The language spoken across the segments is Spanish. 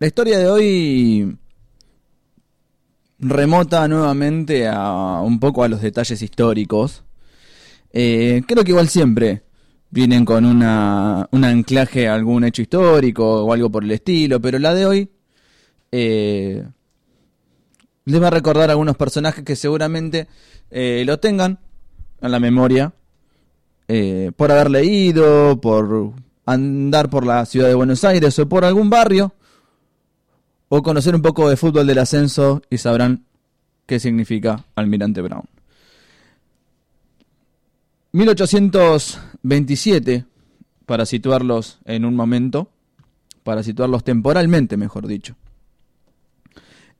La historia de hoy remota nuevamente a un poco a los detalles históricos. Eh, creo que igual siempre vienen con una, un anclaje a algún hecho histórico o algo por el estilo, pero la de hoy eh, les va a recordar a algunos personajes que seguramente eh, lo tengan en la memoria por haber leído, por andar por la ciudad de Buenos Aires o por algún barrio o conocer un poco de fútbol del ascenso y sabrán qué significa Almirante Brown. 1827, para situarlos en un momento, para situarlos temporalmente, mejor dicho.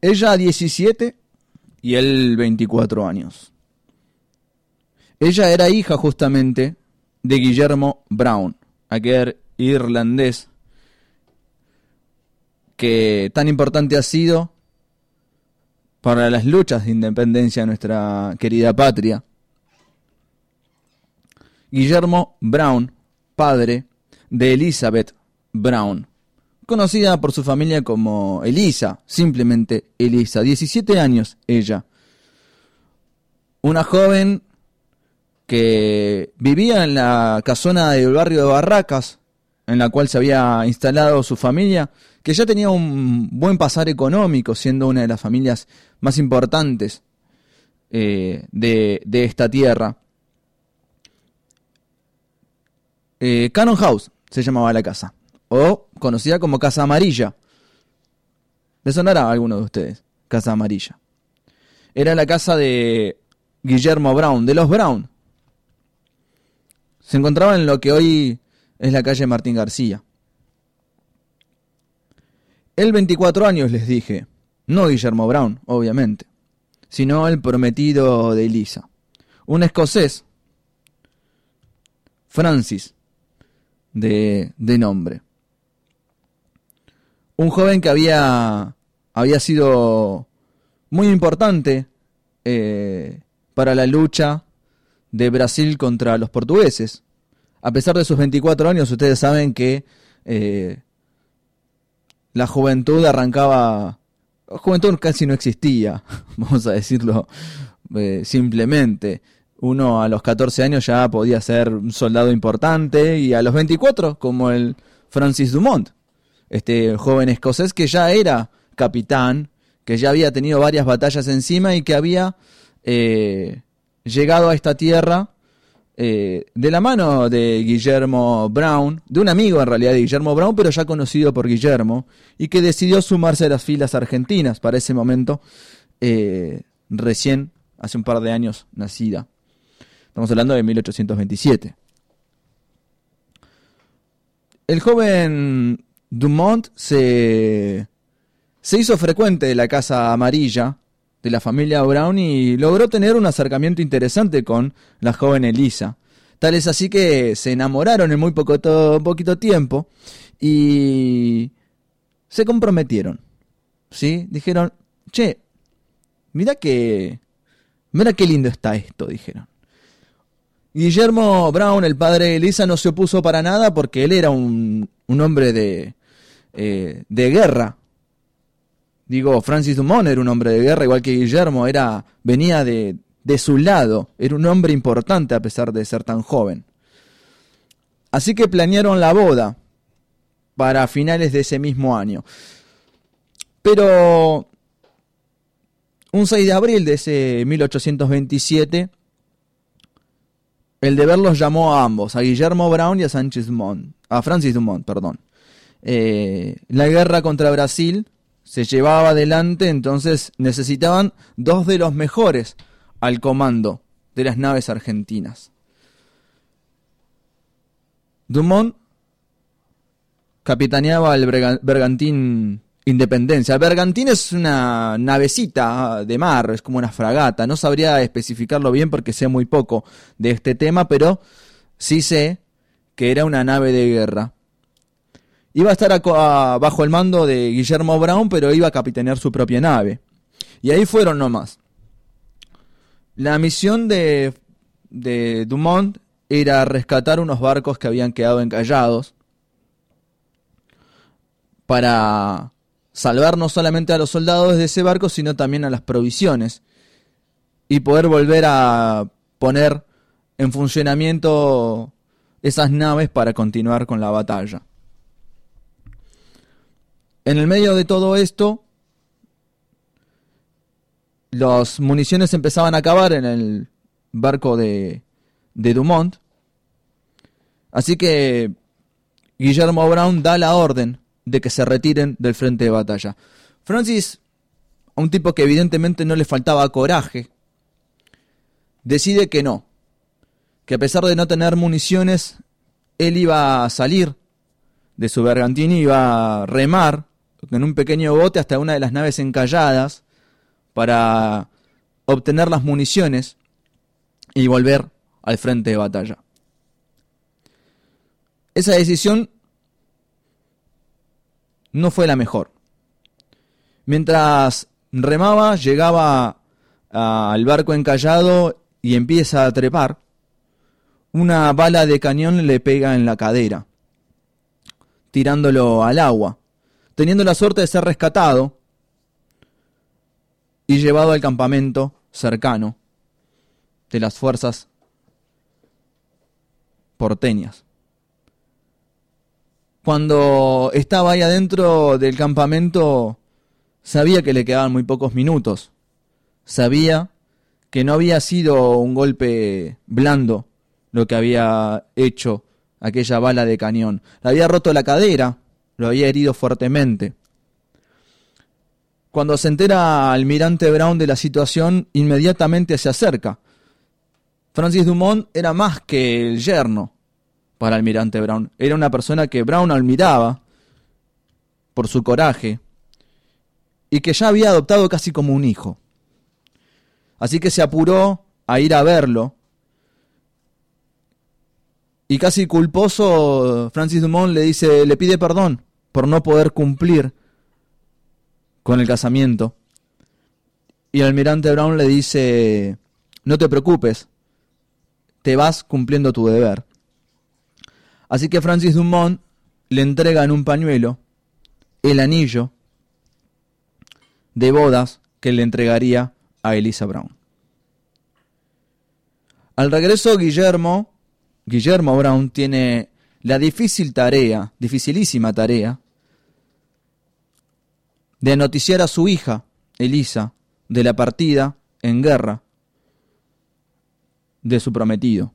Ella 17 y él 24 años. Ella era hija justamente de Guillermo Brown, aquel irlandés que tan importante ha sido para las luchas de independencia de nuestra querida patria. Guillermo Brown, padre de Elizabeth Brown, conocida por su familia como Elisa, simplemente Elisa, 17 años ella. Una joven que vivía en la casona del barrio de Barracas, en la cual se había instalado su familia, que ya tenía un buen pasar económico, siendo una de las familias más importantes eh, de, esta tierra. Eh, Cannon House se llamaba la casa, o conocida como Casa Amarilla. ¿Le sonará a alguno de ustedes? Casa Amarilla. Era la casa de Guillermo Brown, de los Brown. Se encontraba en lo que hoy es la calle Martín García. El 24 años les dije, no Guillermo Brown, obviamente, sino el prometido de Elisa, un escocés, Francis, de, de nombre. Un joven que había, había sido muy importante eh, para la lucha de Brasil contra los portugueses. A pesar de sus 24 años, ustedes saben que eh, la juventud arrancaba... La juventud casi no existía, vamos a decirlo eh, simplemente. Uno a los 14 años ya podía ser un soldado importante y a los 24 como el Francis Dumont, este joven escocés que ya era capitán, que ya había tenido varias batallas encima y que había eh, llegado a esta tierra eh, de la mano de Guillermo Brown, de un amigo en realidad de Guillermo Brown, pero ya conocido por Guillermo, y que decidió sumarse a las filas argentinas para ese momento, eh, recién, hace un par de años, nacida. Estamos hablando de 1827. El joven Dumont se, se hizo frecuente de la Casa Amarilla, de la familia Brown y logró tener un acercamiento interesante con la joven Elisa. Tal es así que se enamoraron en muy poco poquito tiempo y se comprometieron. ¿Sí? Dijeron, che, mira que... Mira qué lindo está esto, dijeron. Guillermo Brown, el padre de Elisa, no se opuso para nada porque él era un, un hombre de, eh, de guerra, Digo, Francis Dumont era un hombre de guerra, igual que Guillermo, era, venía de, de su lado, era un hombre importante a pesar de ser tan joven. Así que planearon la boda para finales de ese mismo año. Pero un 6 de abril de ese 1827, el deber los llamó a ambos, a Guillermo Brown y a Sánchez Dumont, a Francis Dumont, perdón. Eh, la guerra contra Brasil se llevaba adelante, entonces necesitaban dos de los mejores al comando de las naves argentinas. Dumont capitaneaba el bergantín Independencia. El bergantín es una navecita de mar, es como una fragata. No sabría especificarlo bien porque sé muy poco de este tema, pero sí sé que era una nave de guerra. Iba a estar bajo el mando de Guillermo Brown, pero iba a capitanear su propia nave. Y ahí fueron nomás. La misión de, de Dumont era rescatar unos barcos que habían quedado encallados para salvar no solamente a los soldados de ese barco, sino también a las provisiones y poder volver a poner en funcionamiento esas naves para continuar con la batalla. En el medio de todo esto, las municiones empezaban a acabar en el barco de, de Dumont. Así que Guillermo Brown da la orden de que se retiren del frente de batalla. Francis, un tipo que evidentemente no le faltaba coraje, decide que no, que a pesar de no tener municiones, él iba a salir de su bergantín y iba a remar en un pequeño bote hasta una de las naves encalladas para obtener las municiones y volver al frente de batalla. Esa decisión no fue la mejor. Mientras remaba, llegaba al barco encallado y empieza a trepar. Una bala de cañón le pega en la cadera, tirándolo al agua, teniendo la suerte de ser rescatado y llevado al campamento cercano de las fuerzas porteñas. Cuando estaba ahí adentro del campamento, sabía que le quedaban muy pocos minutos. Sabía que no había sido un golpe blando lo que había hecho aquella bala de cañón. Le había roto la cadera, lo había herido fuertemente. Cuando se entera almirante Brown de la situación, inmediatamente se acerca. Francis Dumont era más que el yerno para almirante Brown. Era una persona que Brown admiraba por su coraje y que ya había adoptado casi como un hijo. Así que se apuró a ir a verlo. Y casi culposo, Francis Dumont le dice, le pide perdón por no poder cumplir con el casamiento. Y el almirante Brown le dice, no te preocupes, te vas cumpliendo tu deber. Así que Francis Dumont le entrega en un pañuelo el anillo de bodas que le entregaría a Elisa Brown. Al regreso Guillermo, Guillermo Brown tiene la difícil tarea, dificilísima tarea, de noticiar a su hija, Elisa, de la partida en guerra de su prometido.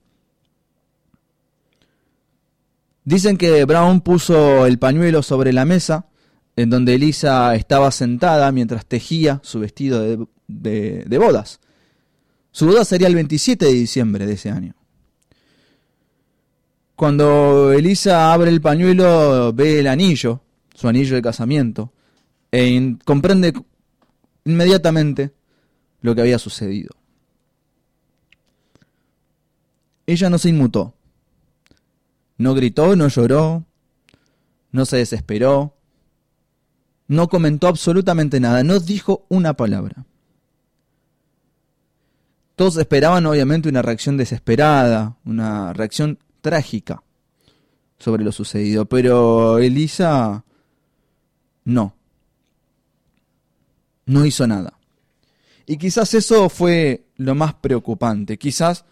Dicen que Brown puso el pañuelo sobre la mesa en donde Elisa estaba sentada mientras tejía su vestido de, de bodas. Su boda sería el 27 de diciembre de ese año. Cuando Elisa abre el pañuelo, ve el anillo, su anillo de casamiento, e comprende inmediatamente lo que había sucedido. Ella no se inmutó, no gritó, no lloró, no se desesperó, no comentó absolutamente nada, no dijo una palabra. Todos esperaban obviamente una reacción desesperada, una reacción trágica sobre lo sucedido, pero Elisa no no hizo nada. Y quizás eso fue lo más preocupante. Quizás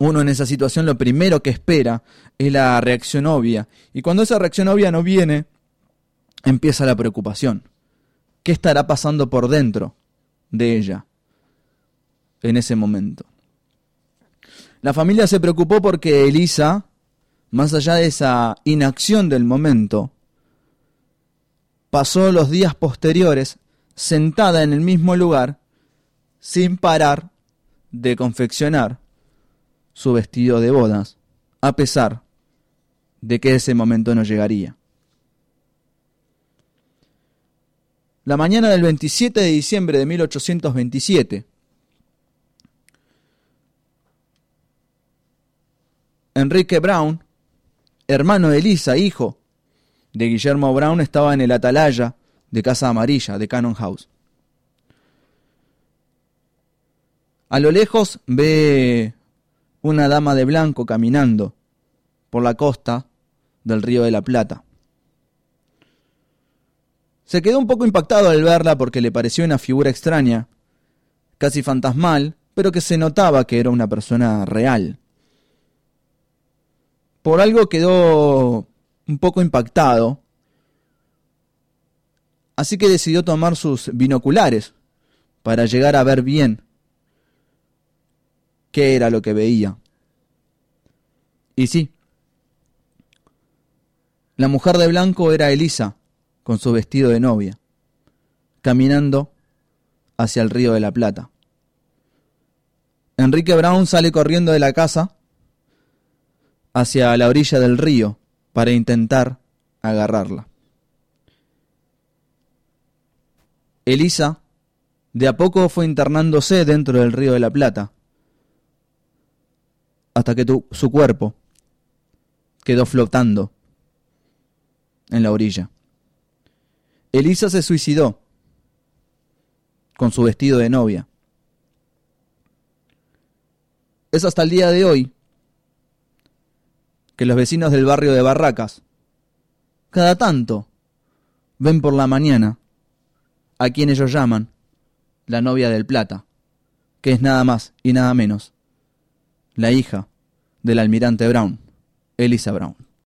uno en esa situación lo primero que espera es la reacción obvia. Y cuando esa reacción obvia no viene, empieza la preocupación. ¿Qué estará pasando por dentro de ella en ese momento? La familia se preocupó porque Elisa, más allá de esa inacción del momento, pasó los días posteriores sentada en el mismo lugar sin parar de confeccionar su vestido de bodas, a pesar de que ese momento no llegaría. La mañana del 27 de diciembre de 1827, Enrique Brown, hermano de Elisa, hijo de Guillermo Brown, estaba en el atalaya de Casa Amarilla, de Cannon House. A lo lejos ve una dama de blanco caminando por la costa del río de la Plata. Se quedó un poco impactado al verla porque le pareció una figura extraña, casi fantasmal, pero que se notaba que era una persona real. Por algo quedó un poco impactado, así que decidió tomar sus binoculares para llegar a ver bien qué era lo que veía. Y sí, la mujer de blanco era Elisa, con su vestido de novia, caminando hacia el río de la Plata. Enrique Brown sale corriendo de la casa hacia la orilla del río para intentar agarrarla. Elisa de a poco fue internándose dentro del río de la Plata, hasta que su cuerpo quedó flotando en la orilla. Elisa se suicidó con su vestido de novia. Es hasta el día de hoy que los vecinos del barrio de Barracas, cada tanto, ven por la mañana a quien ellos llaman la novia del Plata, que es nada más y nada menos la hija del almirante Brown, Elisa Brown.